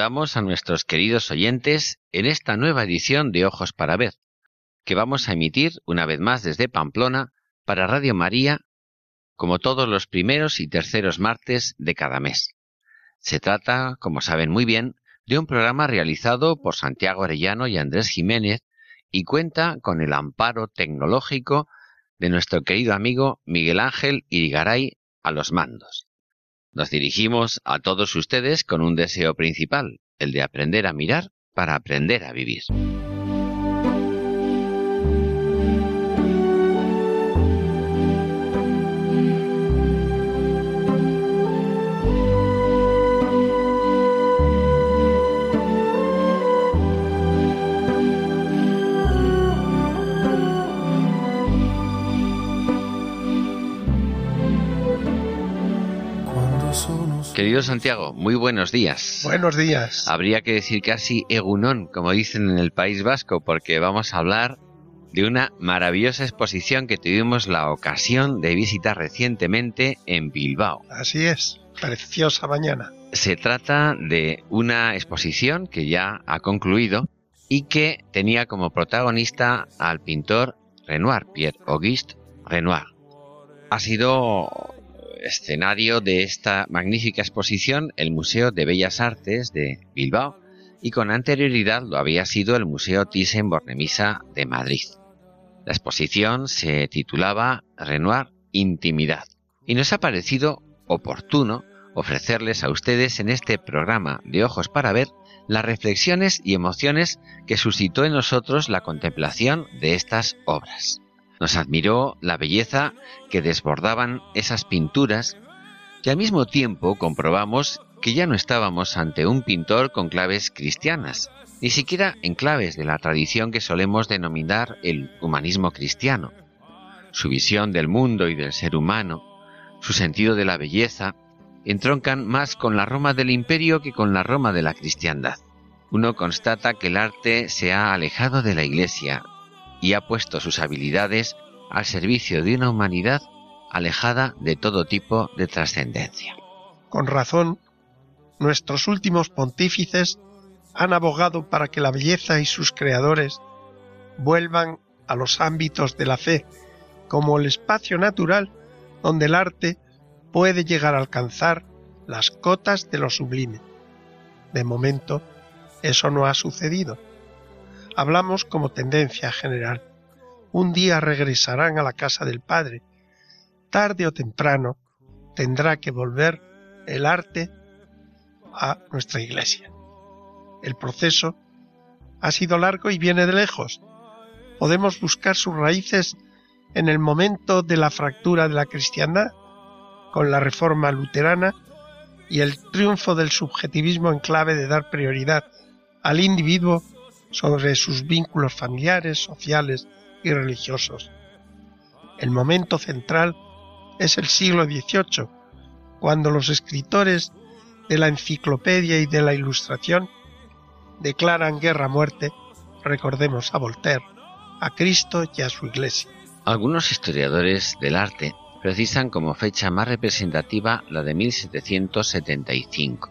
Saludamos a nuestros queridos oyentes en esta nueva edición de Ojos para Ver, que vamos a emitir una vez más desde Pamplona para Radio María, como todos los primeros y terceros martes de cada mes. Se trata, como saben muy bien, de un programa realizado por Santiago Arellano y Andrés Jiménez y cuenta con el amparo tecnológico de nuestro querido amigo Miguel Ángel Irigaray a los mandos. Nos dirigimos a todos ustedes con un deseo principal, el de aprender a mirar para aprender a vivir. Querido Santiago, muy buenos días. Buenos días. Habría que decir casi egunón, como dicen en el País Vasco, porque vamos a hablar de una maravillosa exposición que tuvimos la ocasión de visitar recientemente en Bilbao. Así es, preciosa mañana. Se trata de una exposición que ya ha concluido y que tenía como protagonista al pintor Renoir, Pierre Auguste Renoir. Ha sido escenario de esta magnífica exposición el Museo de Bellas Artes de Bilbao y con anterioridad lo había sido el Museo Thyssen-Bornemisza de Madrid. La exposición se titulaba Renoir Intimidad y nos ha parecido oportuno ofrecerles a ustedes en este programa de Ojos para Ver las reflexiones y emociones que suscitó en nosotros la contemplación de estas obras. Nos admiró la belleza que desbordaban esas pinturas y al mismo tiempo comprobamos que ya no estábamos ante un pintor con claves cristianas, ni siquiera en claves de la tradición que solemos denominar el humanismo cristiano. Su visión del mundo y del ser humano, su sentido de la belleza, entroncan más con la Roma del imperio que con la Roma de la cristiandad. Uno constata que el arte se ha alejado de la Iglesia, y ha puesto sus habilidades al servicio de una humanidad alejada de todo tipo de trascendencia. Con razón, nuestros últimos pontífices han abogado para que la belleza y sus creadores vuelvan a los ámbitos de la fe como el espacio natural donde el arte puede llegar a alcanzar las cotas de lo sublime. De momento, eso no ha sucedido hablamos como tendencia general. Un día regresarán a la casa del Padre. Tarde o temprano tendrá que volver el arte a nuestra iglesia. El proceso ha sido largo y viene de lejos. Podemos buscar sus raíces en el momento de la fractura de la cristiandad, con la reforma luterana y el triunfo del subjetivismo en clave de dar prioridad al individuo sobre sus vínculos familiares, sociales y religiosos. El momento central es el siglo XVIII, cuando los escritores de la enciclopedia y de la ilustración declaran guerra a muerte, recordemos a Voltaire, a Cristo y a su Iglesia. Algunos historiadores del arte precisan como fecha más representativa la de 1775,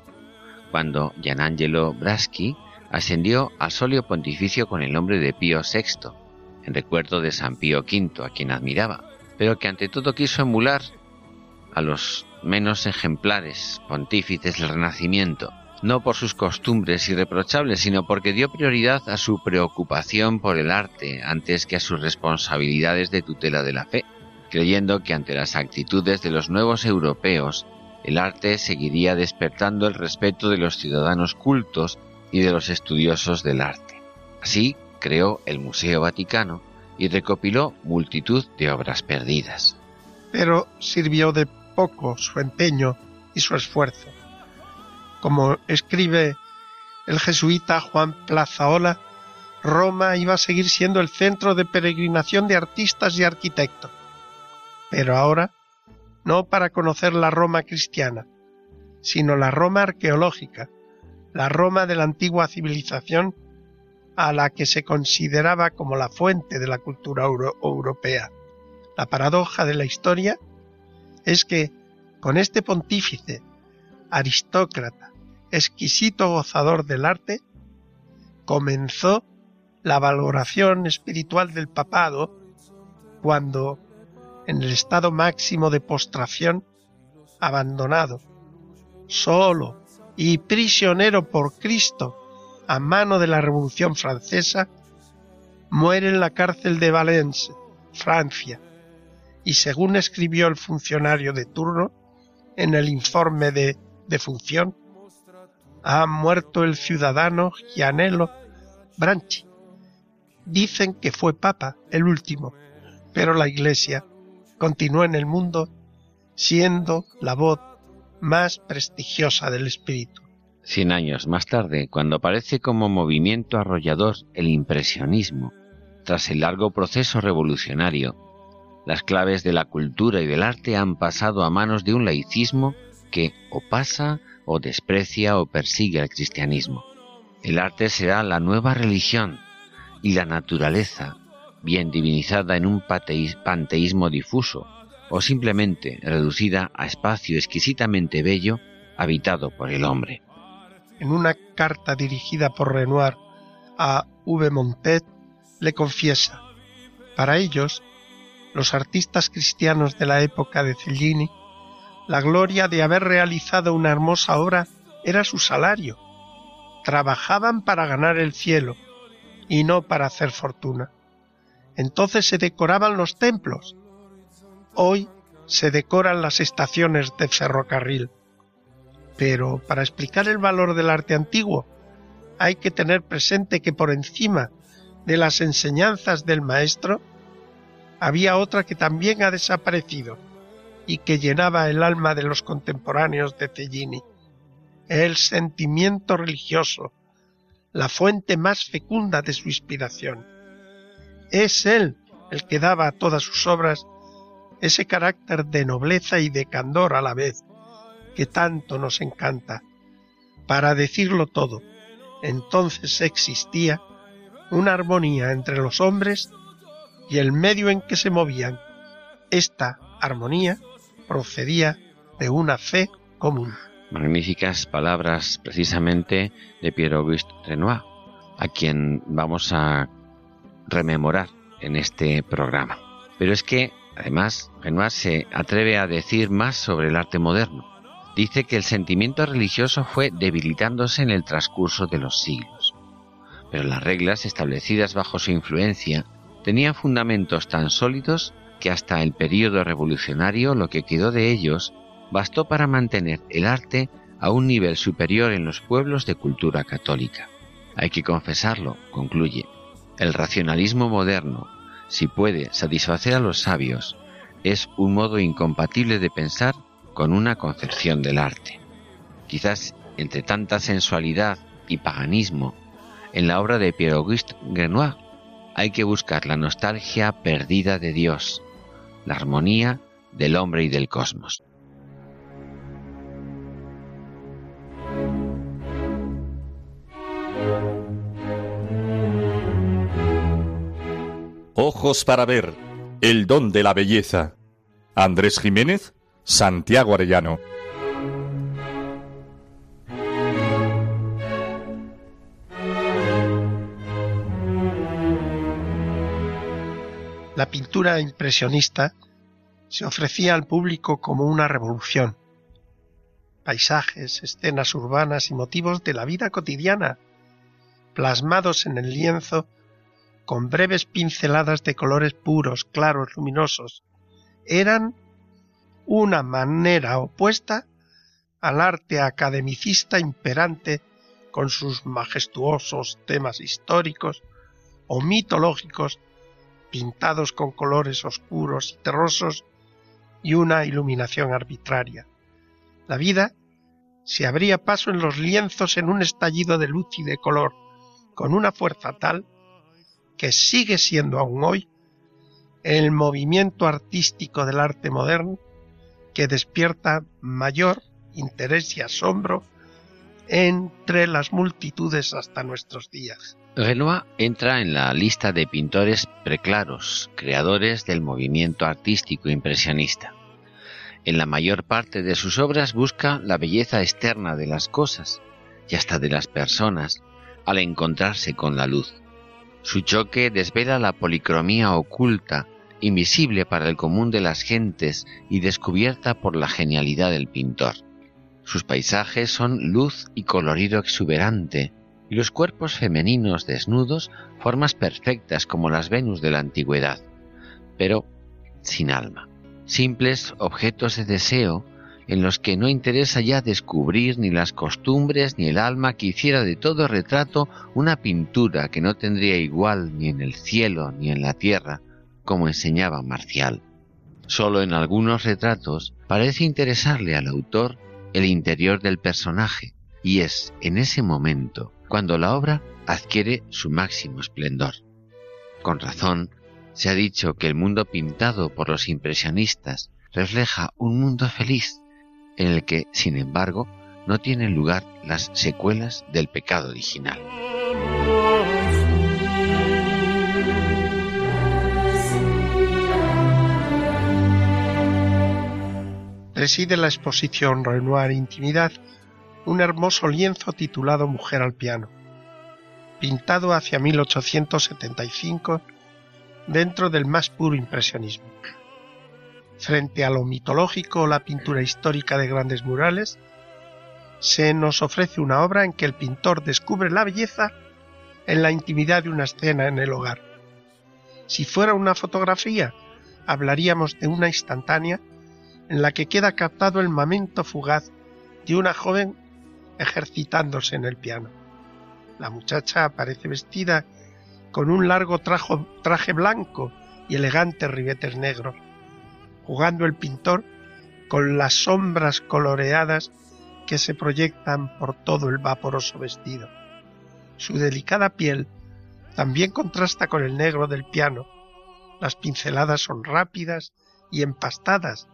cuando Gianangelo Braschi ascendió al solio pontificio con el nombre de Pío VI, en recuerdo de San Pío V, a quien admiraba, pero que ante todo quiso emular a los menos ejemplares pontífices del Renacimiento, no por sus costumbres irreprochables, sino porque dio prioridad a su preocupación por el arte antes que a sus responsabilidades de tutela de la fe, creyendo que ante las actitudes de los nuevos europeos, el arte seguiría despertando el respeto de los ciudadanos cultos y de los estudiosos del arte. Así creó el Museo Vaticano y recopiló multitud de obras perdidas. Pero sirvió de poco su empeño y su esfuerzo. Como escribe el jesuita Juan Plazaola, Roma iba a seguir siendo el centro de peregrinación de artistas y arquitectos. Pero ahora, no para conocer la Roma cristiana, sino la Roma arqueológica, la Roma de la antigua civilización a la que se consideraba como la fuente de la cultura europea. La paradoja de la historia es que con este pontífice, aristócrata, exquisito gozador del arte, comenzó la valoración espiritual del papado cuando, en el estado máximo de postración, abandonado, solo y prisionero por Cristo a mano de la Revolución Francesa, muere en la cárcel de Valence, Francia, y según escribió el funcionario de turno en el informe de defunción, ha muerto el ciudadano Gianello Branchi. Dicen que fue papa, el último, pero la Iglesia continuó en el mundo siendo la voz más prestigiosa del espíritu. Cien años más tarde, cuando aparece como movimiento arrollador el impresionismo, tras el largo proceso revolucionario, las claves de la cultura y del arte han pasado a manos de un laicismo que o pasa o desprecia o persigue al cristianismo. El arte será la nueva religión y la naturaleza, bien divinizada en un panteísmo difuso o simplemente reducida a espacio exquisitamente bello habitado por el hombre. En una carta dirigida por Renoir a V. Montet, le confiesa, para ellos, los artistas cristianos de la época de Cellini, la gloria de haber realizado una hermosa obra era su salario. Trabajaban para ganar el cielo y no para hacer fortuna. Entonces se decoraban los templos. Hoy se decoran las estaciones de ferrocarril. Pero para explicar el valor del arte antiguo hay que tener presente que por encima de las enseñanzas del maestro había otra que también ha desaparecido y que llenaba el alma de los contemporáneos de Cellini, el sentimiento religioso, la fuente más fecunda de su inspiración. Es él el que daba a todas sus obras ese carácter de nobleza y de candor a la vez que tanto nos encanta. Para decirlo todo, entonces existía una armonía entre los hombres y el medio en que se movían. Esta armonía procedía de una fe común. Magníficas palabras precisamente de Pierre-Auguste Renoir, a quien vamos a rememorar en este programa. Pero es que, además, Renoir se atreve a decir más sobre el arte moderno. Dice que el sentimiento religioso fue debilitándose en el transcurso de los siglos, pero las reglas establecidas bajo su influencia tenían fundamentos tan sólidos que hasta el período revolucionario lo que quedó de ellos bastó para mantener el arte a un nivel superior en los pueblos de cultura católica. Hay que confesarlo, concluye, el racionalismo moderno, si puede satisfacer a los sabios, es un modo incompatible de pensar con una concepción del arte. Quizás entre tanta sensualidad y paganismo, en la obra de Pierre-Auguste Grenoir hay que buscar la nostalgia perdida de Dios, la armonía del hombre y del cosmos. Ojos para ver, el don de la belleza. Andrés Jiménez, Santiago Arellano. La pintura impresionista se ofrecía al público como una revolución. paisajes, escenas urbanas y motivos de la vida cotidiana, plasmados en el lienzo con breves pinceladas de colores puros, claros, luminosos, eran una manera opuesta al arte academicista imperante con sus majestuosos temas históricos o mitológicos pintados con colores oscuros y terrosos y una iluminación arbitraria. La vida se abría paso en los lienzos en un estallido de luz y de color, con una fuerza tal que sigue siendo aún hoy el movimiento artístico del arte moderno que despierta mayor interés y asombro entre las multitudes hasta nuestros días. Renoir entra en la lista de pintores preclaros, creadores del movimiento artístico impresionista. En la mayor parte de sus obras busca la belleza externa de las cosas y hasta de las personas al encontrarse con la luz. Su choque desvela la policromía oculta invisible para el común de las gentes y descubierta por la genialidad del pintor. Sus paisajes son luz y colorido exuberante, y los cuerpos femeninos desnudos formas perfectas como las Venus de la antigüedad, pero sin alma, simples objetos de deseo en los que no interesa ya descubrir ni las costumbres ni el alma que hiciera de todo retrato una pintura que no tendría igual ni en el cielo ni en la tierra, como enseñaba Marcial. Solo en algunos retratos parece interesarle al autor el interior del personaje, y es en ese momento cuando la obra adquiere su máximo esplendor. Con razón, se ha dicho que el mundo pintado por los impresionistas refleja un mundo feliz, en el que, sin embargo, no tienen lugar las secuelas del pecado original. reside la exposición Renoir Intimidad un hermoso lienzo titulado Mujer al piano, pintado hacia 1875 dentro del más puro impresionismo. Frente a lo mitológico o la pintura histórica de grandes murales, se nos ofrece una obra en que el pintor descubre la belleza en la intimidad de una escena en el hogar. Si fuera una fotografía, hablaríamos de una instantánea en la que queda captado el momento fugaz de una joven ejercitándose en el piano. La muchacha aparece vestida con un largo traje blanco y elegantes ribetes negros, jugando el pintor con las sombras coloreadas que se proyectan por todo el vaporoso vestido. Su delicada piel también contrasta con el negro del piano. Las pinceladas son rápidas y empastadas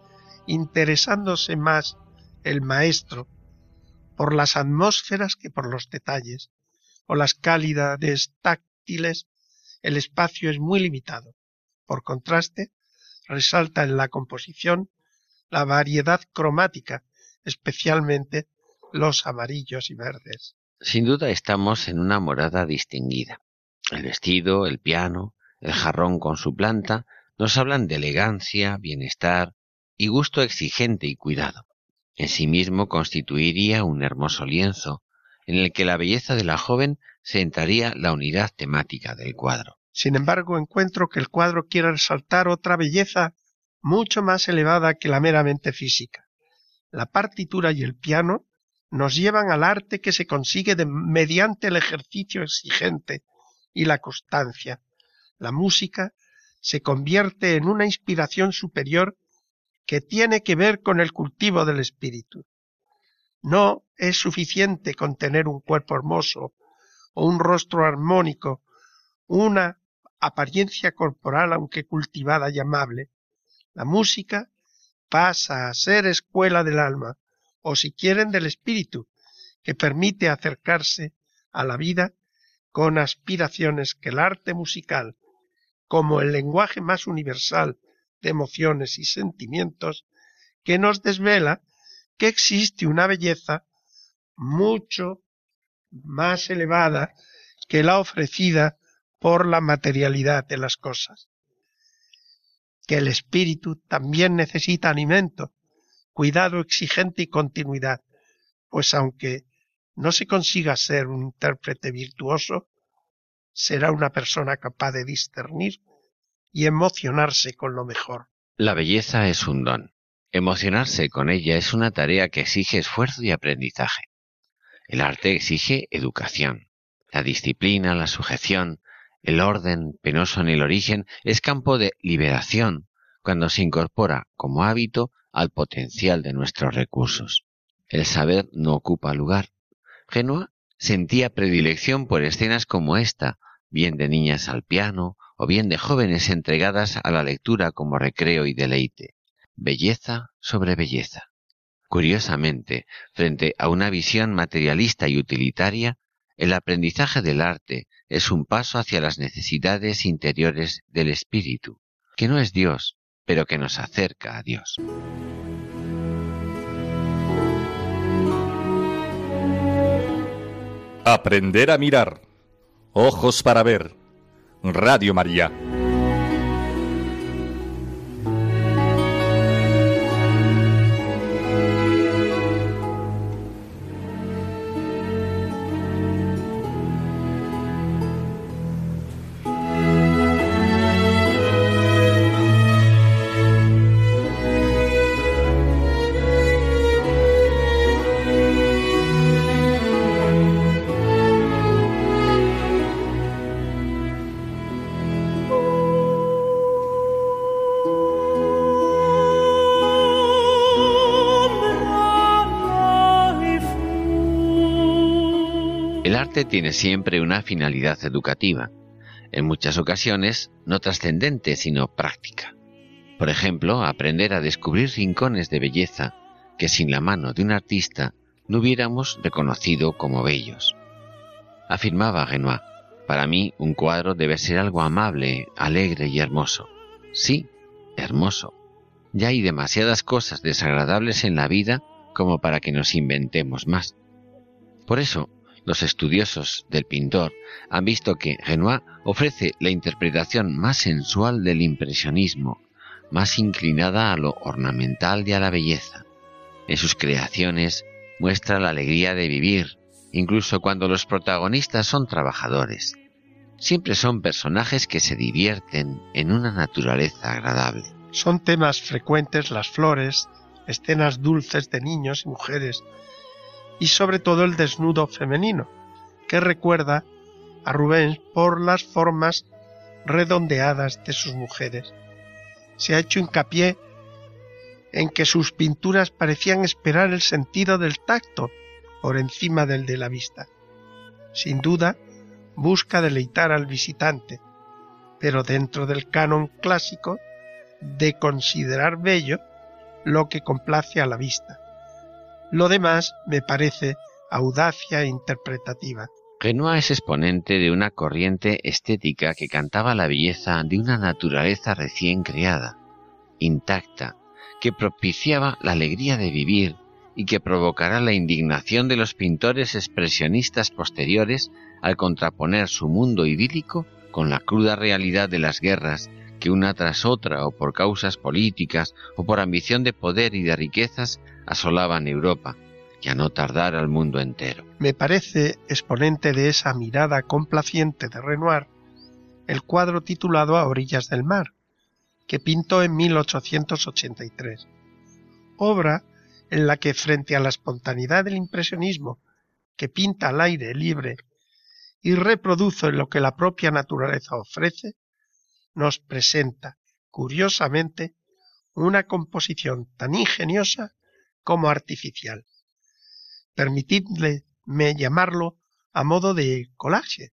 interesándose más el maestro por las atmósferas que por los detalles, o las cálidades táctiles, el espacio es muy limitado. Por contraste, resalta en la composición la variedad cromática, especialmente los amarillos y verdes. Sin duda estamos en una morada distinguida. El vestido, el piano, el jarrón con su planta nos hablan de elegancia, bienestar, y gusto exigente y cuidado. En sí mismo constituiría un hermoso lienzo, en el que la belleza de la joven centraría la unidad temática del cuadro. Sin embargo, encuentro que el cuadro quiere resaltar otra belleza mucho más elevada que la meramente física. La partitura y el piano nos llevan al arte que se consigue mediante el ejercicio exigente y la constancia. La música se convierte en una inspiración superior que tiene que ver con el cultivo del espíritu. No es suficiente con tener un cuerpo hermoso o un rostro armónico, una apariencia corporal aunque cultivada y amable. La música pasa a ser escuela del alma, o si quieren del espíritu, que permite acercarse a la vida con aspiraciones que el arte musical, como el lenguaje más universal de emociones y sentimientos que nos desvela que existe una belleza mucho más elevada que la ofrecida por la materialidad de las cosas. Que el espíritu también necesita alimento, cuidado exigente y continuidad. pues aunque no se consiga ser un intérprete virtuoso, será una persona capaz de discernir y emocionarse con lo mejor. La belleza es un don. Emocionarse con ella es una tarea que exige esfuerzo y aprendizaje. El arte exige educación. La disciplina, la sujeción, el orden penoso en el origen es campo de liberación cuando se incorpora como hábito al potencial de nuestros recursos. El saber no ocupa lugar. Genoa sentía predilección por escenas como esta, bien de niñas al piano o bien de jóvenes entregadas a la lectura como recreo y deleite. Belleza sobre belleza. Curiosamente, frente a una visión materialista y utilitaria, el aprendizaje del arte es un paso hacia las necesidades interiores del espíritu, que no es Dios, pero que nos acerca a Dios. Aprender a mirar. Ojos para ver. Radio María. Tiene siempre una finalidad educativa, en muchas ocasiones no trascendente sino práctica. Por ejemplo, aprender a descubrir rincones de belleza que sin la mano de un artista no hubiéramos reconocido como bellos. Afirmaba Renoir, para mí un cuadro debe ser algo amable, alegre y hermoso. Sí, hermoso. Ya hay demasiadas cosas desagradables en la vida como para que nos inventemos más. Por eso, los estudiosos del pintor han visto que Renoir ofrece la interpretación más sensual del impresionismo, más inclinada a lo ornamental y a la belleza. En sus creaciones muestra la alegría de vivir, incluso cuando los protagonistas son trabajadores. Siempre son personajes que se divierten en una naturaleza agradable. Son temas frecuentes las flores, escenas dulces de niños y mujeres, y sobre todo el desnudo femenino, que recuerda a Rubens por las formas redondeadas de sus mujeres. Se ha hecho hincapié en que sus pinturas parecían esperar el sentido del tacto por encima del de la vista. Sin duda, busca deleitar al visitante, pero dentro del canon clásico de considerar bello lo que complace a la vista. Lo demás me parece audacia interpretativa. Renoir es exponente de una corriente estética que cantaba la belleza de una naturaleza recién creada, intacta, que propiciaba la alegría de vivir y que provocará la indignación de los pintores expresionistas posteriores al contraponer su mundo idílico con la cruda realidad de las guerras que una tras otra o por causas políticas o por ambición de poder y de riquezas asolaban Europa, y a no tardar al mundo entero. Me parece exponente de esa mirada complaciente de Renoir el cuadro titulado A orillas del mar, que pintó en 1883, obra en la que frente a la espontaneidad del impresionismo que pinta al aire libre y reproduce lo que la propia naturaleza ofrece, nos presenta, curiosamente, una composición tan ingeniosa como artificial. Permitidme llamarlo a modo de collage,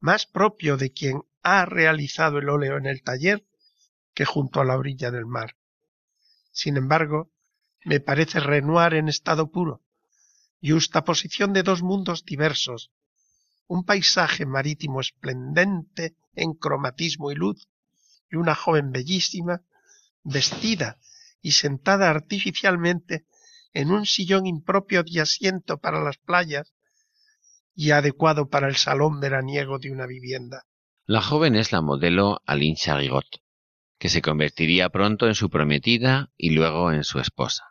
más propio de quien ha realizado el óleo en el taller que junto a la orilla del mar. Sin embargo, me parece Renoir en estado puro, posición de dos mundos diversos, un paisaje marítimo esplendente en cromatismo y luz, y una joven bellísima, vestida y sentada artificialmente en un sillón impropio de asiento para las playas y adecuado para el salón veraniego de una vivienda. La joven es la modelo Aline Charigot, que se convertiría pronto en su prometida y luego en su esposa.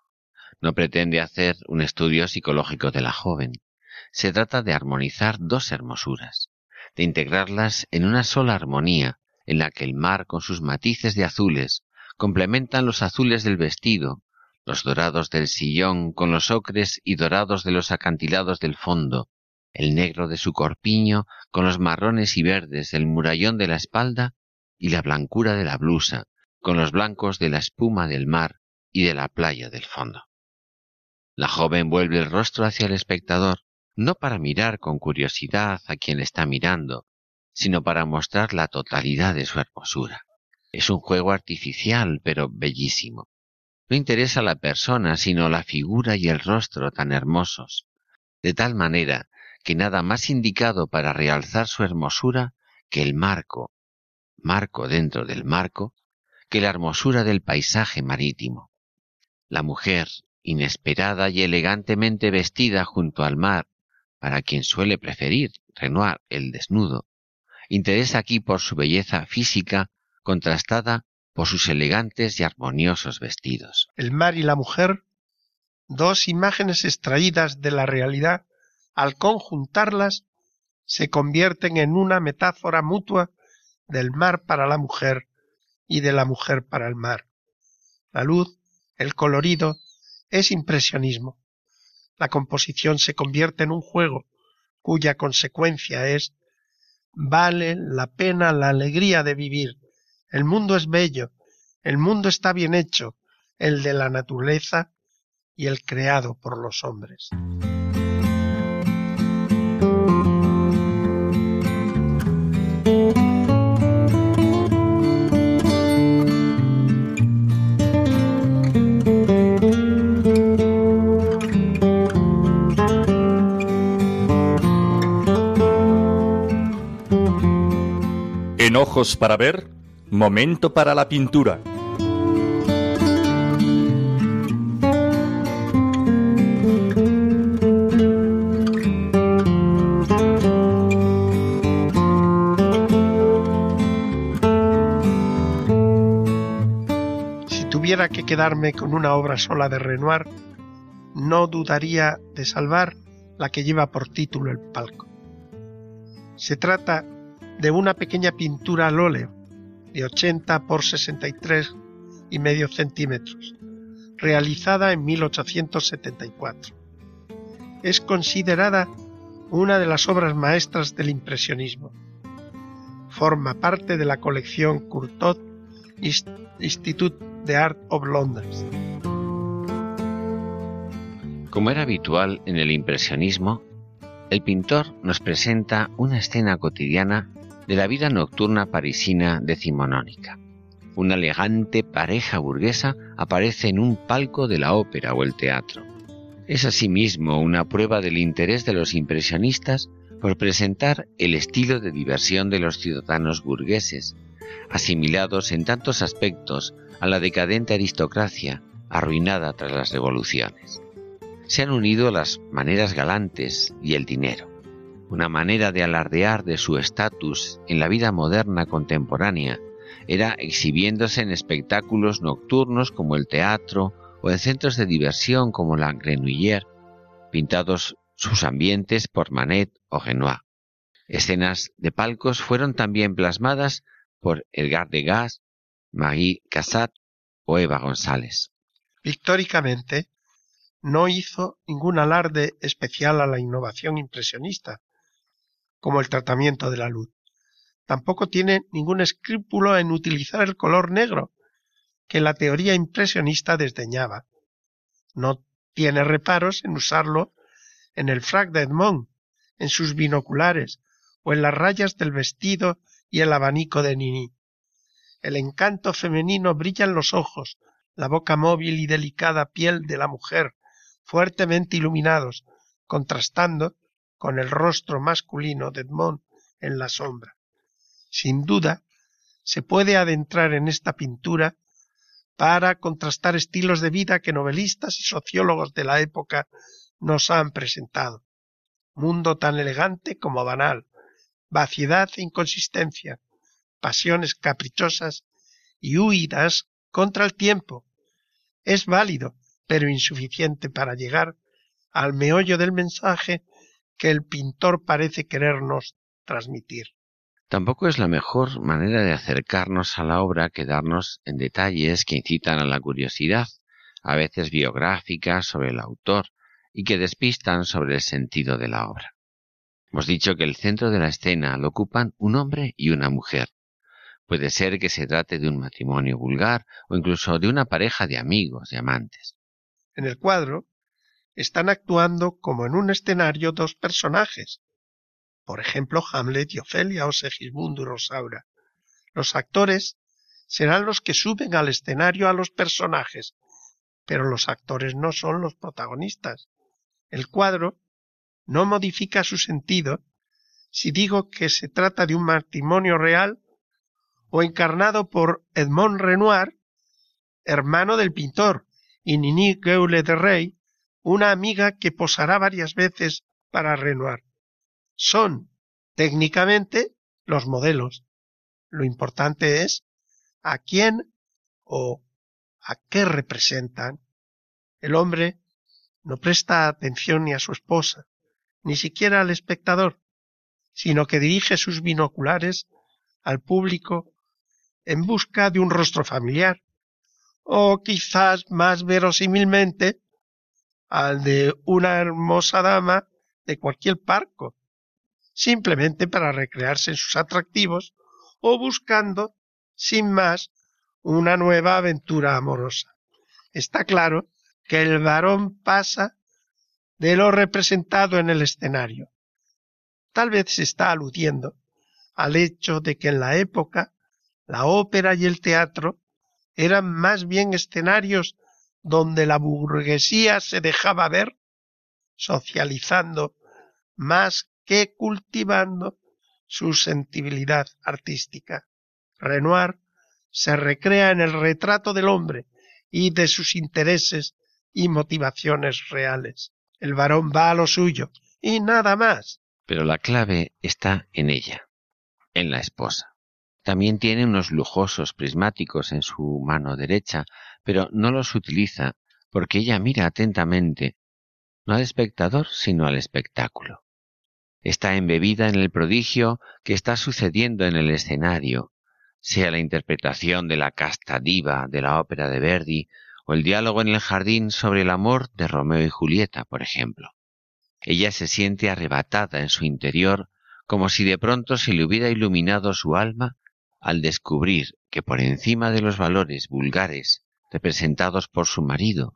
No pretende hacer un estudio psicológico de la joven. Se trata de armonizar dos hermosuras, de integrarlas en una sola armonía en la que el mar con sus matices de azules complementan los azules del vestido, los dorados del sillón con los ocres y dorados de los acantilados del fondo, el negro de su corpiño con los marrones y verdes del murallón de la espalda y la blancura de la blusa con los blancos de la espuma del mar y de la playa del fondo. La joven vuelve el rostro hacia el espectador, no para mirar con curiosidad a quien está mirando, sino para mostrar la totalidad de su hermosura. Es un juego artificial, pero bellísimo. No interesa la persona, sino la figura y el rostro tan hermosos, de tal manera que nada más indicado para realzar su hermosura que el marco, marco dentro del marco, que la hermosura del paisaje marítimo. La mujer, inesperada y elegantemente vestida junto al mar, para quien suele preferir Renoir el desnudo, interesa aquí por su belleza física contrastada por sus elegantes y armoniosos vestidos. El mar y la mujer, dos imágenes extraídas de la realidad, al conjuntarlas, se convierten en una metáfora mutua del mar para la mujer y de la mujer para el mar. La luz, el colorido, es impresionismo. La composición se convierte en un juego cuya consecuencia es vale la pena la alegría de vivir, el mundo es bello, el mundo está bien hecho, el de la naturaleza y el creado por los hombres. Ojos para ver Momento para la pintura. Si tuviera que quedarme con una obra sola de Renoir, no dudaría de salvar la que lleva por título El palco. Se trata de una pequeña pintura al óleo de 80 por 63 y medio centímetros, realizada en 1874. Es considerada una de las obras maestras del impresionismo. Forma parte de la colección Courtauld Institute de Art of Londres. Como era habitual en el impresionismo, el pintor nos presenta una escena cotidiana de la vida nocturna parisina decimonónica. Una elegante pareja burguesa aparece en un palco de la ópera o el teatro. Es asimismo una prueba del interés de los impresionistas por presentar el estilo de diversión de los ciudadanos burgueses, asimilados en tantos aspectos a la decadente aristocracia arruinada tras las revoluciones. Se han unido las maneras galantes y el dinero una manera de alardear de su estatus en la vida moderna contemporánea era exhibiéndose en espectáculos nocturnos como el teatro o en centros de diversión como la Grenouillère, pintados sus ambientes por Manet o Renoir. Escenas de palcos fueron también plasmadas por Edgar Degas, Marie Cassatt o Eva González. Pictóricamente, no hizo ningún alarde especial a la innovación impresionista, como el tratamiento de la luz. Tampoco tiene ningún escrúpulo en utilizar el color negro, que la teoría impresionista desdeñaba. No tiene reparos en usarlo en el frac de Edmond, en sus binoculares o en las rayas del vestido y el abanico de Nini. El encanto femenino brilla en los ojos, la boca móvil y delicada piel de la mujer, fuertemente iluminados, contrastando con el rostro masculino de Edmond en la sombra. Sin duda, se puede adentrar en esta pintura para contrastar estilos de vida que novelistas y sociólogos de la época nos han presentado. Mundo tan elegante como banal, vaciedad e inconsistencia, pasiones caprichosas y huidas contra el tiempo. Es válido pero insuficiente para llegar al meollo del mensaje que el pintor parece querernos transmitir. Tampoco es la mejor manera de acercarnos a la obra quedarnos en detalles que incitan a la curiosidad, a veces biográficas sobre el autor, y que despistan sobre el sentido de la obra. Hemos dicho que el centro de la escena lo ocupan un hombre y una mujer. Puede ser que se trate de un matrimonio vulgar o incluso de una pareja de amigos, de amantes. En el cuadro están actuando como en un escenario dos personajes, por ejemplo Hamlet y Ofelia o Segismundo y Rosaura. Los actores serán los que suben al escenario a los personajes, pero los actores no son los protagonistas. El cuadro no modifica su sentido si digo que se trata de un matrimonio real o encarnado por Edmond Renoir, hermano del pintor, y Nini Geule de Rey, una amiga que posará varias veces para Renoir. Son, técnicamente, los modelos. Lo importante es a quién o a qué representan. El hombre no presta atención ni a su esposa, ni siquiera al espectador, sino que dirige sus binoculares al público en busca de un rostro familiar, o quizás más verosímilmente al de una hermosa dama de cualquier parco, simplemente para recrearse en sus atractivos o buscando, sin más, una nueva aventura amorosa. Está claro que el varón pasa de lo representado en el escenario. Tal vez se está aludiendo al hecho de que en la época la ópera y el teatro eran más bien escenarios donde la burguesía se dejaba ver, socializando más que cultivando su sensibilidad artística. Renoir se recrea en el retrato del hombre y de sus intereses y motivaciones reales. El varón va a lo suyo y nada más. Pero la clave está en ella, en la esposa. También tiene unos lujosos prismáticos en su mano derecha, pero no los utiliza porque ella mira atentamente, no al espectador, sino al espectáculo. Está embebida en el prodigio que está sucediendo en el escenario, sea la interpretación de la casta diva de la ópera de Verdi o el diálogo en el jardín sobre el amor de Romeo y Julieta, por ejemplo. Ella se siente arrebatada en su interior como si de pronto se le hubiera iluminado su alma al descubrir que por encima de los valores vulgares representados por su marido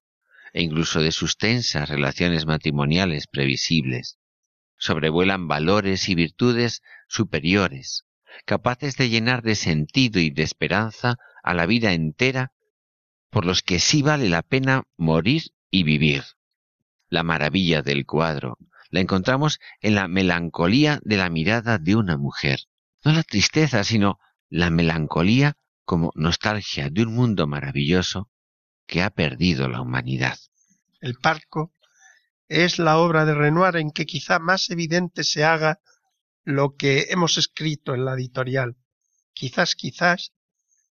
e incluso de sus tensas relaciones matrimoniales previsibles, sobrevuelan valores y virtudes superiores, capaces de llenar de sentido y de esperanza a la vida entera, por los que sí vale la pena morir y vivir. La maravilla del cuadro la encontramos en la melancolía de la mirada de una mujer, no la tristeza, sino la melancolía como nostalgia de un mundo maravilloso que ha perdido la humanidad. El parco es la obra de Renoir en que quizá más evidente se haga lo que hemos escrito en la editorial. Quizás, quizás,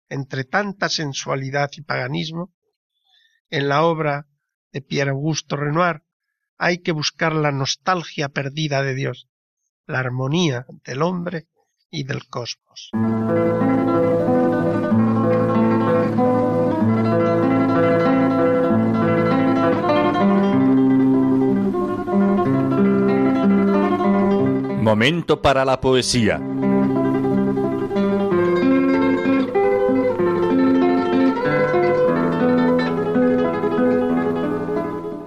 entre tanta sensualidad y paganismo, en la obra de Pierre Augusto Renoir hay que buscar la nostalgia perdida de Dios, la armonía del hombre y del cosmos. Momento para la poesía.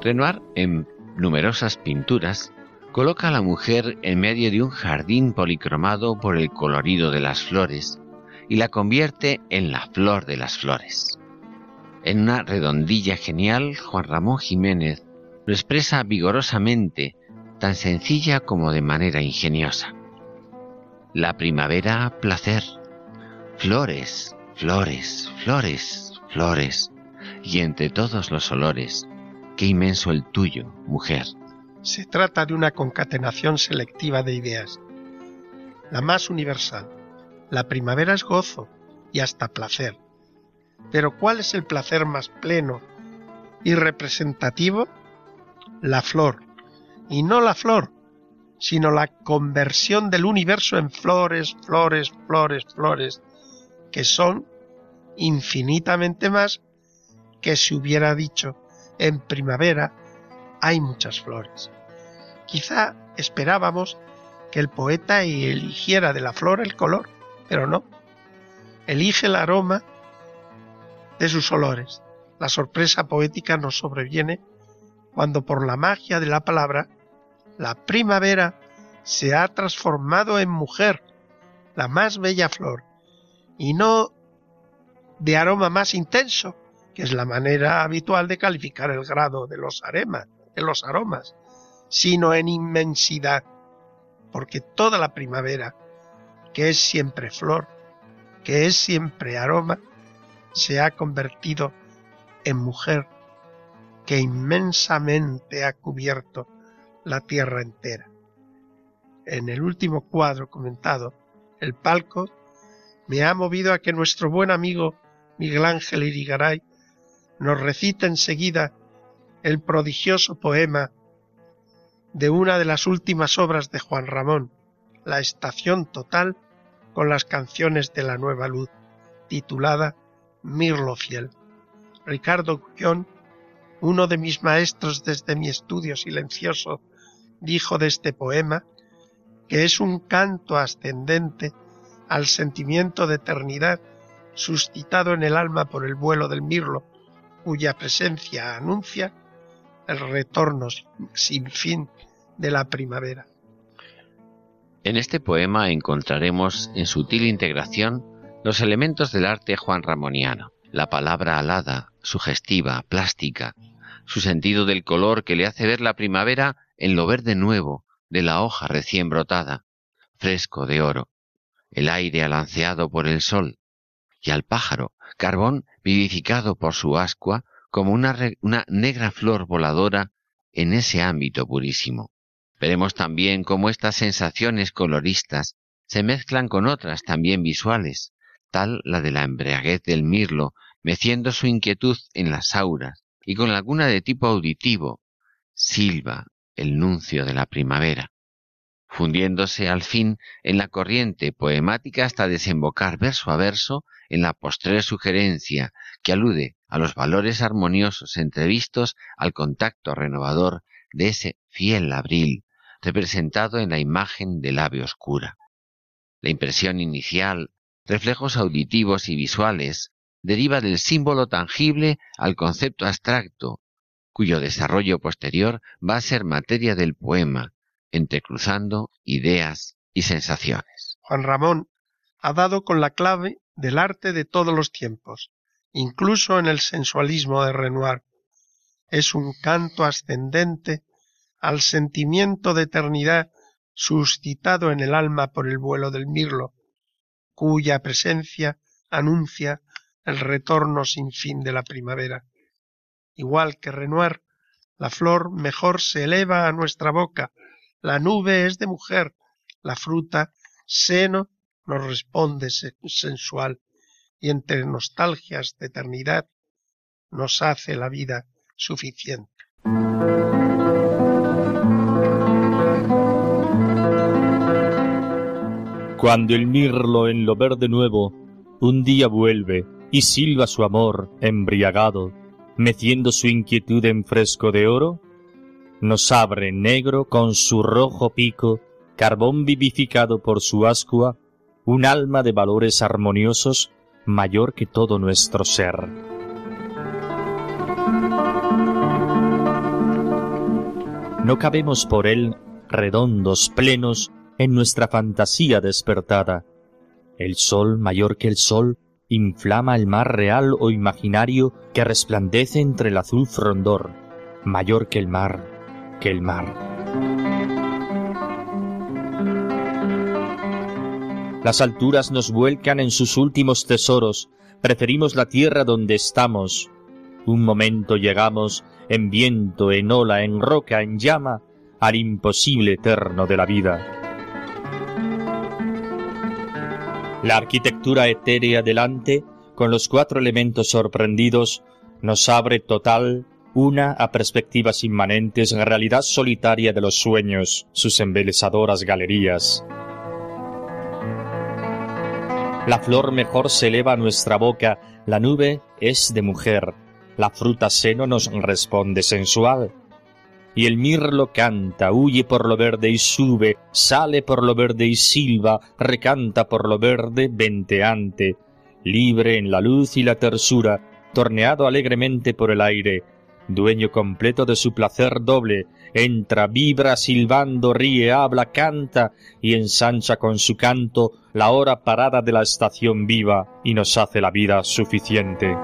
Renoir, en numerosas pinturas, Coloca a la mujer en medio de un jardín policromado por el colorido de las flores y la convierte en la flor de las flores. En una redondilla genial, Juan Ramón Jiménez lo expresa vigorosamente, tan sencilla como de manera ingeniosa. La primavera, placer. Flores, flores, flores, flores. Y entre todos los olores, qué inmenso el tuyo, mujer. Se trata de una concatenación selectiva de ideas, la más universal. La primavera es gozo y hasta placer. Pero ¿cuál es el placer más pleno y representativo la flor, y no la flor, sino la conversión del universo en flores, flores, flores, flores, que son infinitamente más que si hubiera dicho en primavera hay muchas flores. Quizá esperábamos que el poeta eligiera de la flor el color, pero no. Elige el aroma de sus olores. La sorpresa poética nos sobreviene cuando por la magia de la palabra la primavera se ha transformado en mujer, la más bella flor, y no de aroma más intenso, que es la manera habitual de calificar el grado de los aremas, de los aromas, sino en inmensidad, porque toda la primavera, que es siempre flor, que es siempre aroma, se ha convertido en mujer que inmensamente ha cubierto la tierra entera. En el último cuadro comentado, el palco me ha movido a que nuestro buen amigo Miguel Ángel Irigaray nos recite enseguida el prodigioso poema de una de las últimas obras de Juan Ramón, La Estación Total, con las canciones de la Nueva Luz, titulada Mirlo Fiel. Ricardo Gullón uno de mis maestros desde mi estudio silencioso, dijo de este poema que es un canto ascendente al sentimiento de eternidad suscitado en el alma por el vuelo del mirlo, cuya presencia anuncia el retorno sin fin de la primavera. En este poema encontraremos en sutil integración los elementos del arte juanramoniano, la palabra alada, sugestiva, plástica, su sentido del color que le hace ver la primavera en lo verde nuevo de la hoja recién brotada, fresco de oro, el aire alanceado por el sol, y al pájaro, carbón vivificado por su ascua como una, negra flor voladora en ese ámbito purísimo. Veremos también cómo estas sensaciones coloristas se mezclan con otras también visuales, tal la de la embriaguez del mirlo, meciendo su inquietud en las auras, y con alguna de tipo auditivo, silba el nuncio de la primavera, fundiéndose al fin en la corriente poemática hasta desembocar verso a verso en la postrer sugerencia que alude a los valores armoniosos entrevistos al contacto renovador de ese fiel abril representado en la imagen del ave oscura. La impresión inicial, reflejos auditivos y visuales, deriva del símbolo tangible al concepto abstracto, cuyo desarrollo posterior va a ser materia del poema, entrecruzando ideas y sensaciones. Juan Ramón ha dado con la clave del arte de todos los tiempos, incluso en el sensualismo de Renoir. Es un canto ascendente al sentimiento de eternidad suscitado en el alma por el vuelo del mirlo, cuya presencia anuncia el retorno sin fin de la primavera. Igual que Renoir, la flor mejor se eleva a nuestra boca, la nube es de mujer, la fruta, seno, nos responde sensual, y entre nostalgias de eternidad nos hace la vida suficiente. Cuando el mirlo en lo verde nuevo un día vuelve y silba su amor embriagado, meciendo su inquietud en fresco de oro, nos abre negro con su rojo pico, carbón vivificado por su ascua, un alma de valores armoniosos mayor que todo nuestro ser. No cabemos por él redondos, plenos, en nuestra fantasía despertada. El sol mayor que el sol inflama el mar real o imaginario que resplandece entre el azul frondor, mayor que el mar, que el mar. Las alturas nos vuelcan en sus últimos tesoros, preferimos la tierra donde estamos. Un momento llegamos, en viento, en ola, en roca, en llama, al imposible eterno de la vida. La arquitectura etérea delante, con los cuatro elementos sorprendidos, nos abre total, una a perspectivas inmanentes, realidad solitaria de los sueños, sus embelesadoras galerías. La flor mejor se eleva a nuestra boca, la nube es de mujer, la fruta seno nos responde sensual. Y el mirlo canta, huye por lo verde y sube, sale por lo verde y silba, recanta por lo verde venteante, libre en la luz y la tersura, torneado alegremente por el aire, dueño completo de su placer doble, entra, vibra, silbando, ríe, habla, canta y ensancha con su canto la hora parada de la estación viva y nos hace la vida suficiente.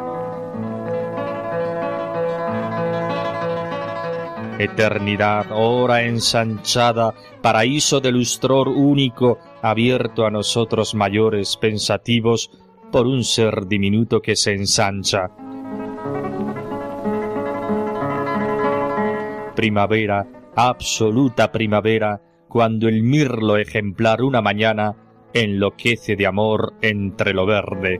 Eternidad, hora ensanchada, paraíso de lustror único, abierto a nosotros mayores pensativos por un ser diminuto que se ensancha. Primavera, absoluta primavera, cuando el mirlo ejemplar una mañana enloquece de amor entre lo verde.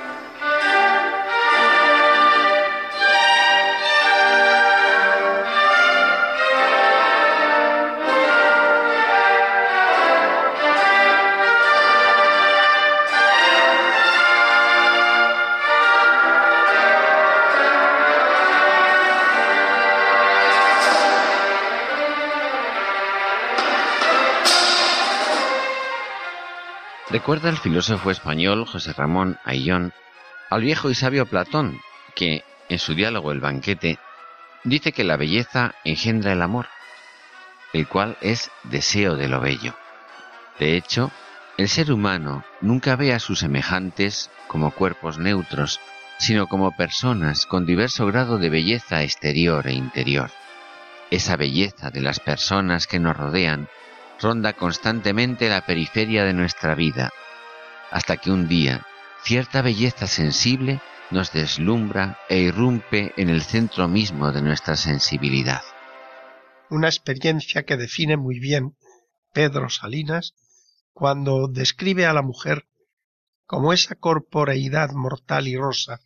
Recuerda el filósofo español José Ramón Ayllón al viejo y sabio Platón, que, en su diálogo El banquete, dice que la belleza engendra el amor, el cual es deseo de lo bello. De hecho, el ser humano nunca ve a sus semejantes como cuerpos neutros, sino como personas con diverso grado de belleza exterior e interior. Esa belleza de las personas que nos rodean ronda constantemente la periferia de nuestra vida, hasta que un día cierta belleza sensible nos deslumbra e irrumpe en el centro mismo de nuestra sensibilidad. Una experiencia que define muy bien Pedro Salinas cuando describe a la mujer como esa corporeidad mortal y rosa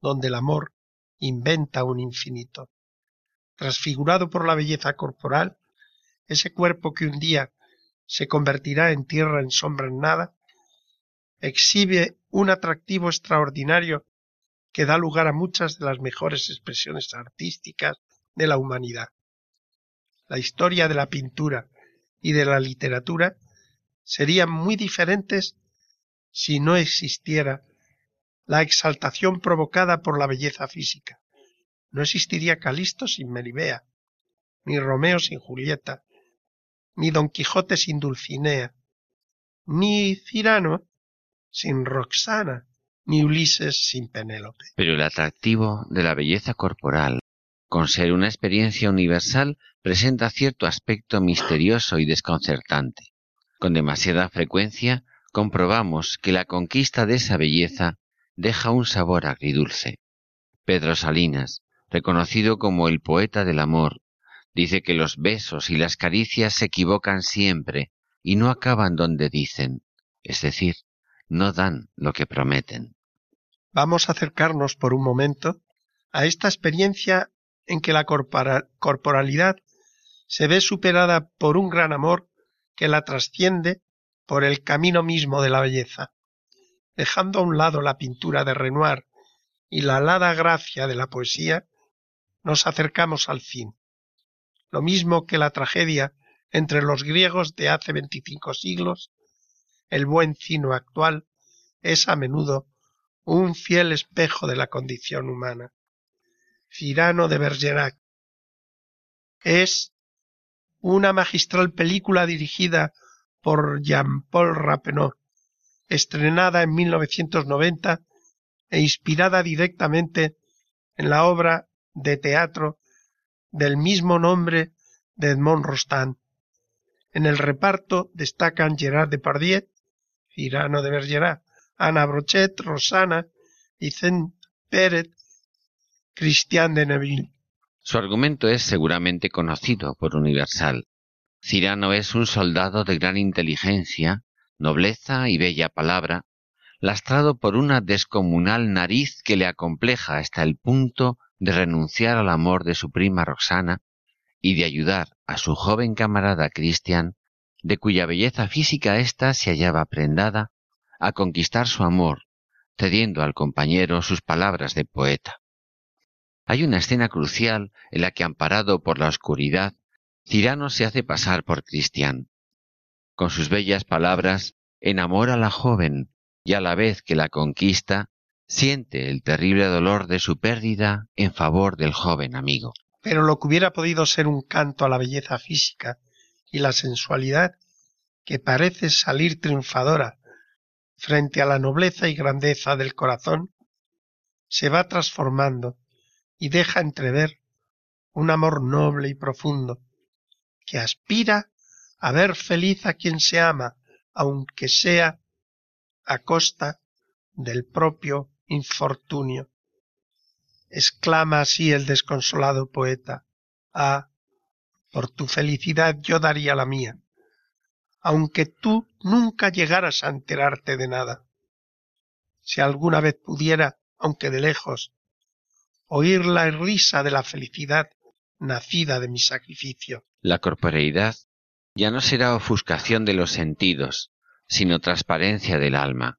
donde el amor inventa un infinito. Transfigurado por la belleza corporal, ese cuerpo que un día se convertirá en tierra en sombra en nada, exhibe un atractivo extraordinario que da lugar a muchas de las mejores expresiones artísticas de la humanidad. La historia de la pintura y de la literatura serían muy diferentes si no existiera la exaltación provocada por la belleza física. No existiría Calisto sin Melibea, ni Romeo sin Julieta, ni Don Quijote sin Dulcinea, ni Cirano sin Roxana, ni Ulises sin Penélope. Pero el atractivo de la belleza corporal, con ser una experiencia universal, presenta cierto aspecto misterioso y desconcertante. Con demasiada frecuencia comprobamos que la conquista de esa belleza deja un sabor agridulce. Pedro Salinas, reconocido como el poeta del amor Dice que los besos y las caricias se equivocan siempre y no acaban donde dicen, es decir, no dan lo que prometen. Vamos a acercarnos por un momento a esta experiencia en que la corporalidad se ve superada por un gran amor que la trasciende por el camino mismo de la belleza. Dejando a un lado la pintura de Renoir y la alada gracia de la poesía, nos acercamos al fin, lo mismo que la tragedia entre los griegos de hace veinticinco siglos, el buen cino actual es a menudo un fiel espejo de la condición humana. Cirano de Bergerac es una magistral película dirigida por Jean-Paul Rappeneau, estrenada en 1990 e inspirada directamente en la obra de teatro del mismo nombre de Edmond Rostand. En el reparto destacan Gerard Depardieu, Cyrano de Bergerac, Ana Brochet, Rosana, Vicente Pérez, Christian de Neville. Su argumento es seguramente conocido por Universal. Cirano es un soldado de gran inteligencia, nobleza y bella palabra, lastrado por una descomunal nariz que le acompleja hasta el punto de renunciar al amor de su prima Roxana y de ayudar a su joven camarada Christian, de cuya belleza física ésta se hallaba prendada, a conquistar su amor, cediendo al compañero sus palabras de poeta. Hay una escena crucial en la que, amparado por la oscuridad, Cirano se hace pasar por Cristian. Con sus bellas palabras enamora a la joven y a la vez que la conquista, siente el terrible dolor de su pérdida en favor del joven amigo. Pero lo que hubiera podido ser un canto a la belleza física y la sensualidad que parece salir triunfadora frente a la nobleza y grandeza del corazón, se va transformando y deja entrever un amor noble y profundo, que aspira a ver feliz a quien se ama, aunque sea a costa del propio infortunio. Exclama así el desconsolado poeta, Ah, por tu felicidad yo daría la mía, aunque tú nunca llegaras a enterarte de nada. Si alguna vez pudiera, aunque de lejos, oír la risa de la felicidad nacida de mi sacrificio. La corporeidad ya no será ofuscación de los sentidos, sino transparencia del alma,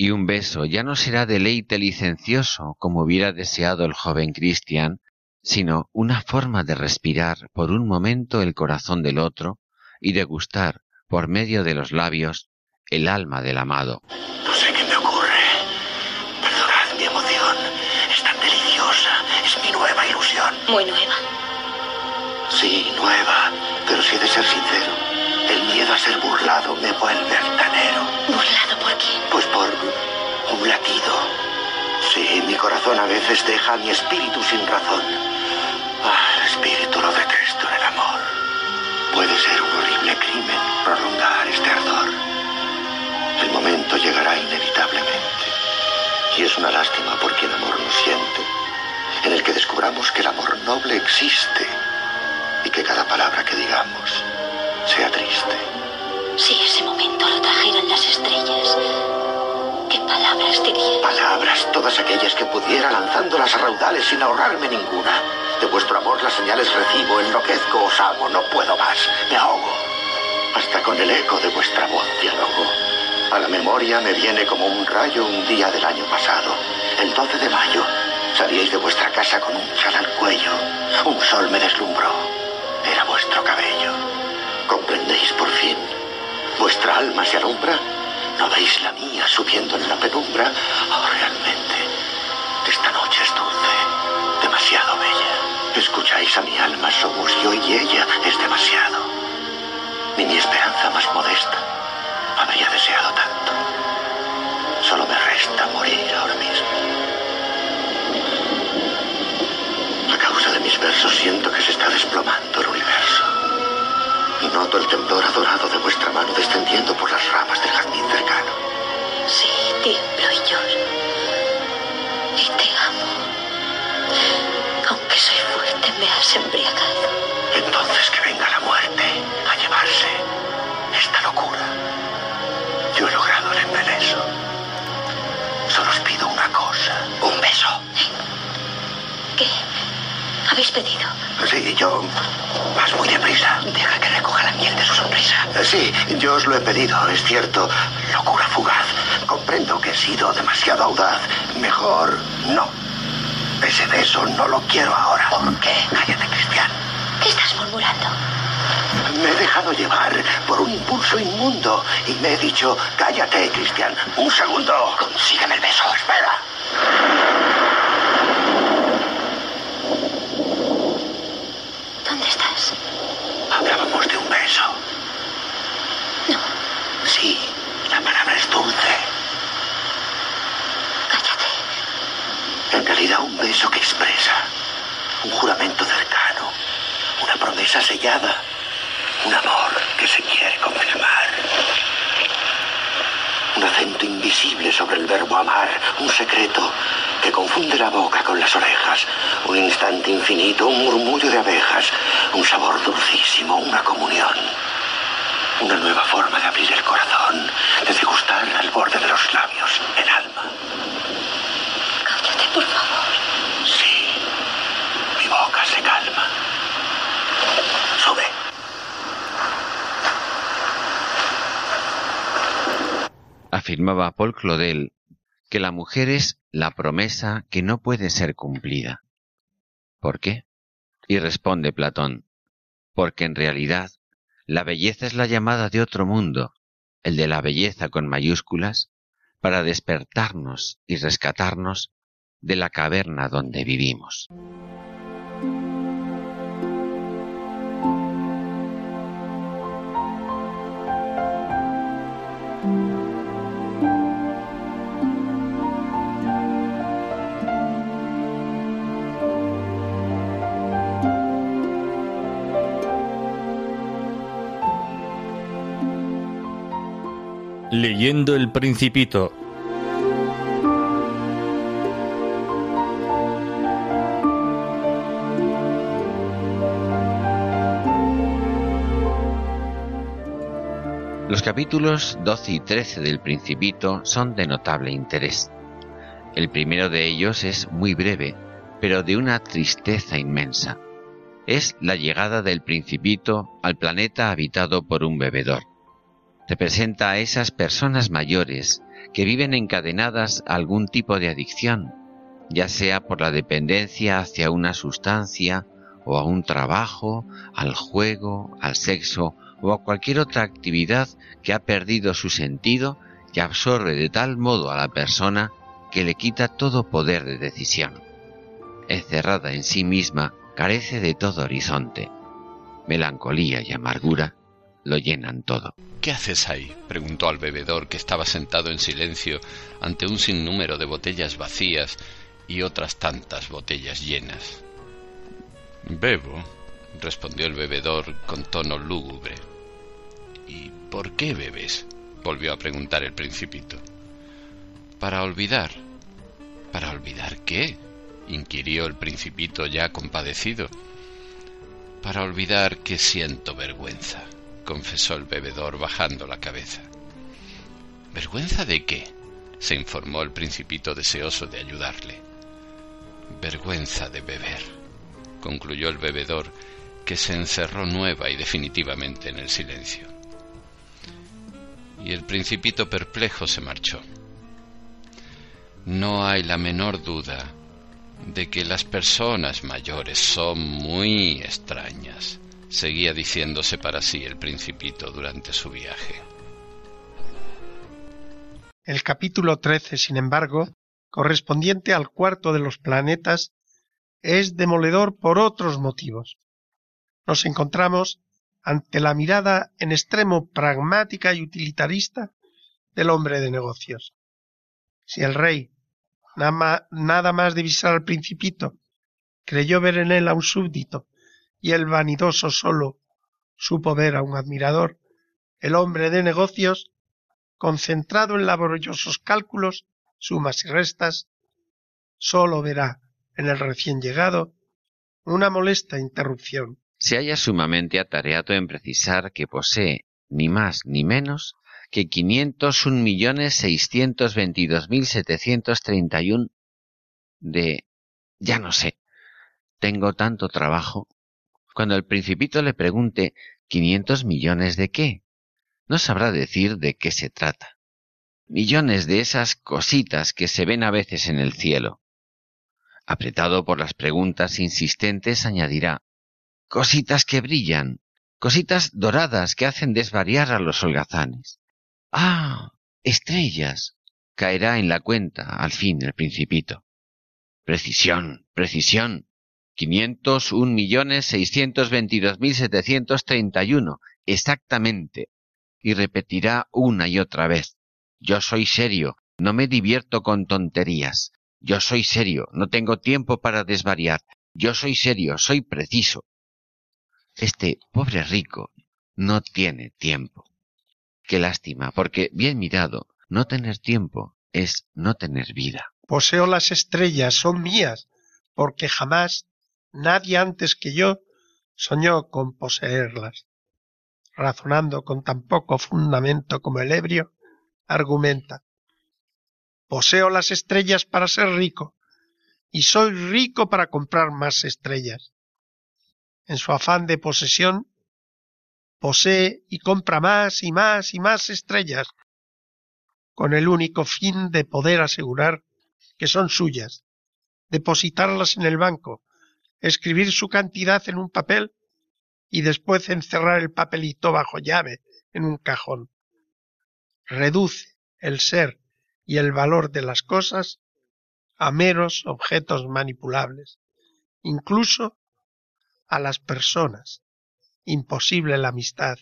y un beso ya no será deleite licencioso como hubiera deseado el joven Cristian, sino una forma de respirar por un momento el corazón del otro y de gustar por medio de los labios el alma del amado. Muy nueva. Sí, nueva. Pero si he de ser sincero, el miedo a ser burlado me vuelve altanero. ¿Burlado por por un latido. Sí, mi corazón a veces deja a mi espíritu sin razón. Ah, el espíritu lo detesto en el amor. Puede ser un horrible crimen prolongar este ardor. El momento llegará inevitablemente. Y es una lástima porque el amor no siente en el que descubramos que el amor noble existe y que cada palabra que digamos sea triste. Si ese momento lo trajeran las estrellas, ¿qué palabras diría? Palabras, todas aquellas que pudiera lanzándolas a raudales sin ahorrarme ninguna. De vuestro amor las señales recibo, enloquezco, os amo, no puedo más, me ahogo. Hasta con el eco de vuestra voz dialogo. A la memoria me viene como un rayo un día del año pasado, el 12 de mayo, Salíais de vuestra casa con un chal al cuello. Un sol me deslumbró. Era vuestro cabello. ¿Comprendéis por fin? ¿Vuestra alma se alumbra? ¿No veis la mía subiendo en la penumbra? Oh, realmente, esta noche es dulce, demasiado bella. Escucháis a mi alma, somos yo y ella, es demasiado. Ni mi esperanza más modesta habría deseado tanto. Solo me resta morir ahora mismo. mis versos siento que se está desplomando el universo. Y noto el temblor adorado de vuestra mano descendiendo por las ramas del jardín cercano. Sí, tiemblo y lloro. Y te amo. Aunque soy fuerte, me has embriagado. Entonces que venga la muerte a llevarse esta locura. Yo he logrado el embeleso. Solo os pido una cosa, un beso. ¿Qué? habéis pedido? Sí, yo... Vas muy deprisa. Deja que recoja la miel de su sonrisa. Sí, yo os lo he pedido, es cierto. Locura fugaz. Comprendo que he sido demasiado audaz. Mejor no. Ese beso no lo quiero ahora. ¿Por qué? Cállate, Cristian. ¿Qué estás murmurando? Me he dejado llevar por un impulso inmundo y me he dicho, cállate, Cristian. Un segundo. Consígueme el beso. Espera. ¿Dónde estás? Hablábamos de un beso. No. Realidad un beso que expresa, un juramento cercano, una promesa sellada, un amor que se quiere confirmar. Un acento invisible sobre el verbo amar, un secreto que confunde la boca con las orejas, un instante infinito, un murmullo de abejas, un sabor dulcísimo, una comunión. Una nueva forma de abrir el corazón, de degustar al borde de los labios, el alma. Cállate, por favor. Sí, mi boca se calma. Sube. Afirmaba Paul Claudel que la mujer es la promesa que no puede ser cumplida. ¿Por qué? Y responde Platón, porque en realidad la belleza es la llamada de otro mundo, el de la belleza con mayúsculas, para despertarnos y rescatarnos de la caverna donde vivimos. Leyendo el Principito. Los capítulos 12 y 13 del Principito son de notable interés. El primero de ellos es muy breve, pero de una tristeza inmensa. Es la llegada del Principito al planeta habitado por un bebedor. Representa a esas personas mayores que viven encadenadas a algún tipo de adicción, ya sea por la dependencia hacia una sustancia o a un trabajo, al juego, al sexo o a cualquier otra actividad que ha perdido su sentido y absorbe de tal modo a la persona que le quita todo poder de decisión. Encerrada en sí misma, carece de todo horizonte. Melancolía y amargura lo llenan todo. ¿Qué haces ahí? preguntó al bebedor que estaba sentado en silencio ante un sinnúmero de botellas vacías y otras tantas botellas llenas. Bebo, respondió el bebedor con tono lúgubre. ¿Y por qué bebes? volvió a preguntar el principito. Para olvidar. ¿Para olvidar qué? inquirió el principito ya compadecido. Para olvidar que siento vergüenza, confesó el bebedor bajando la cabeza. ¿Vergüenza de qué? se informó el principito deseoso de ayudarle. Vergüenza de beber, concluyó el bebedor, que se encerró nueva y definitivamente en el silencio. Y el principito perplejo se marchó. No hay la menor duda de que las personas mayores son muy extrañas, seguía diciéndose para sí el principito durante su viaje. El capítulo 13, sin embargo, correspondiente al cuarto de los planetas, es demoledor por otros motivos. Nos encontramos ante la mirada en extremo pragmática y utilitarista del hombre de negocios. Si el rey, nada más divisar al principito, creyó ver en él a un súbdito, y el vanidoso solo supo ver a un admirador, el hombre de negocios, concentrado en laboriosos cálculos, sumas y restas, sólo verá en el recién llegado una molesta interrupción. Se halla sumamente atareado en precisar que posee ni más ni menos que quinientos un millones seiscientos veintidós mil setecientos treinta y un de ya no sé. Tengo tanto trabajo. Cuando el principito le pregunte quinientos millones de qué, no sabrá decir de qué se trata. Millones de esas cositas que se ven a veces en el cielo. Apretado por las preguntas insistentes, añadirá cositas que brillan, cositas doradas que hacen desvariar a los holgazanes. Ah, estrellas. caerá en la cuenta al fin el principito. Precisión, precisión. Quinientos un millones seiscientos veintidós mil setecientos treinta y uno, exactamente. Y repetirá una y otra vez. Yo soy serio, no me divierto con tonterías. Yo soy serio, no tengo tiempo para desvariar. Yo soy serio, soy preciso. Este pobre rico no tiene tiempo. Qué lástima, porque bien mirado, no tener tiempo es no tener vida. Poseo las estrellas, son mías, porque jamás nadie antes que yo soñó con poseerlas. Razonando con tan poco fundamento como el ebrio, argumenta. Poseo las estrellas para ser rico, y soy rico para comprar más estrellas. En su afán de posesión, posee y compra más y más y más estrellas, con el único fin de poder asegurar que son suyas, depositarlas en el banco, escribir su cantidad en un papel y después encerrar el papelito bajo llave en un cajón. Reduce el ser y el valor de las cosas a meros objetos manipulables, incluso a las personas. Imposible la amistad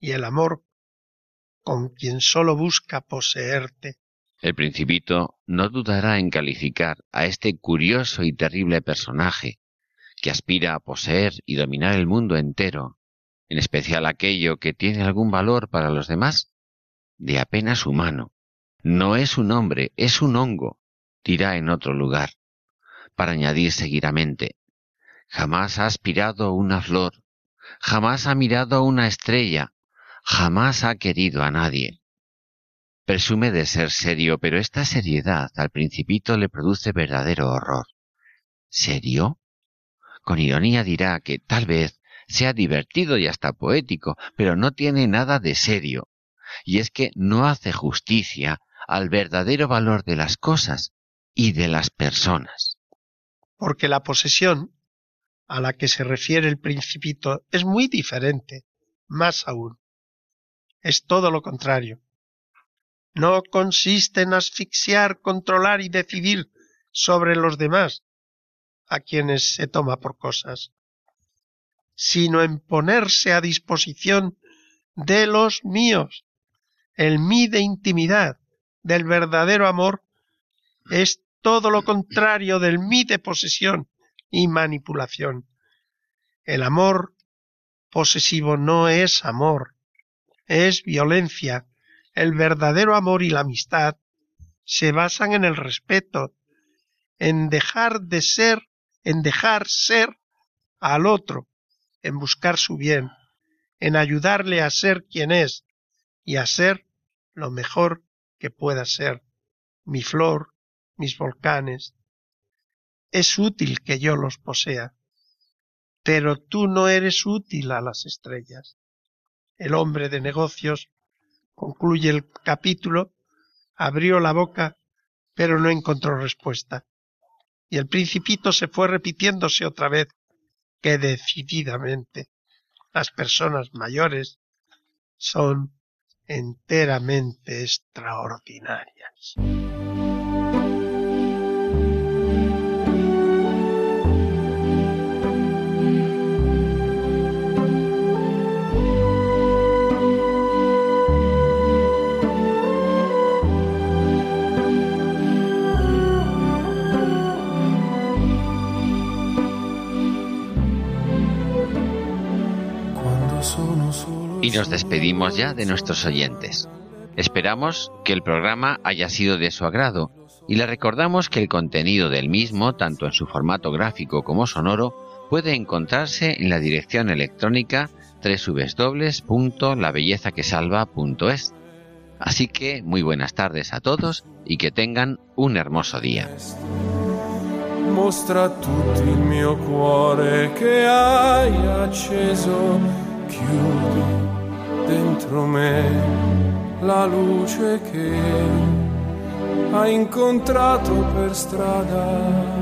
y el amor con quien sólo busca poseerte. El principito no dudará en calificar a este curioso y terrible personaje que aspira a poseer y dominar el mundo entero, en especial aquello que tiene algún valor para los demás, de apenas humano. No es un hombre, es un hongo, dirá en otro lugar, para añadir seguidamente, jamás ha aspirado una flor, jamás ha mirado una estrella, jamás ha querido a nadie. Presume de ser serio, pero esta seriedad al principito le produce verdadero horror. ¿Serio? Con ironía dirá que tal vez sea divertido y hasta poético, pero no tiene nada de serio. Y es que no hace justicia al verdadero valor de las cosas y de las personas. Porque la posesión a la que se refiere el principito es muy diferente, más aún. Es todo lo contrario. No consiste en asfixiar, controlar y decidir sobre los demás, a quienes se toma por cosas, sino en ponerse a disposición de los míos. El mí de intimidad, del verdadero amor, es todo lo contrario del mí de posesión y manipulación. El amor posesivo no es amor, es violencia. El verdadero amor y la amistad se basan en el respeto, en dejar de ser en dejar ser al otro, en buscar su bien, en ayudarle a ser quien es y a ser lo mejor que pueda ser, mi flor, mis volcanes. Es útil que yo los posea, pero tú no eres útil a las estrellas. El hombre de negocios concluye el capítulo, abrió la boca, pero no encontró respuesta y el principito se fue repitiéndose otra vez que decididamente las personas mayores son enteramente extraordinarias. Nos despedimos ya de nuestros oyentes. Esperamos que el programa haya sido de su agrado y le recordamos que el contenido del mismo, tanto en su formato gráfico como sonoro, puede encontrarse en la dirección electrónica www.labellezaquesalva.es. Así que muy buenas tardes a todos y que tengan un hermoso día. Dentro me la luce che hai incontrato per strada.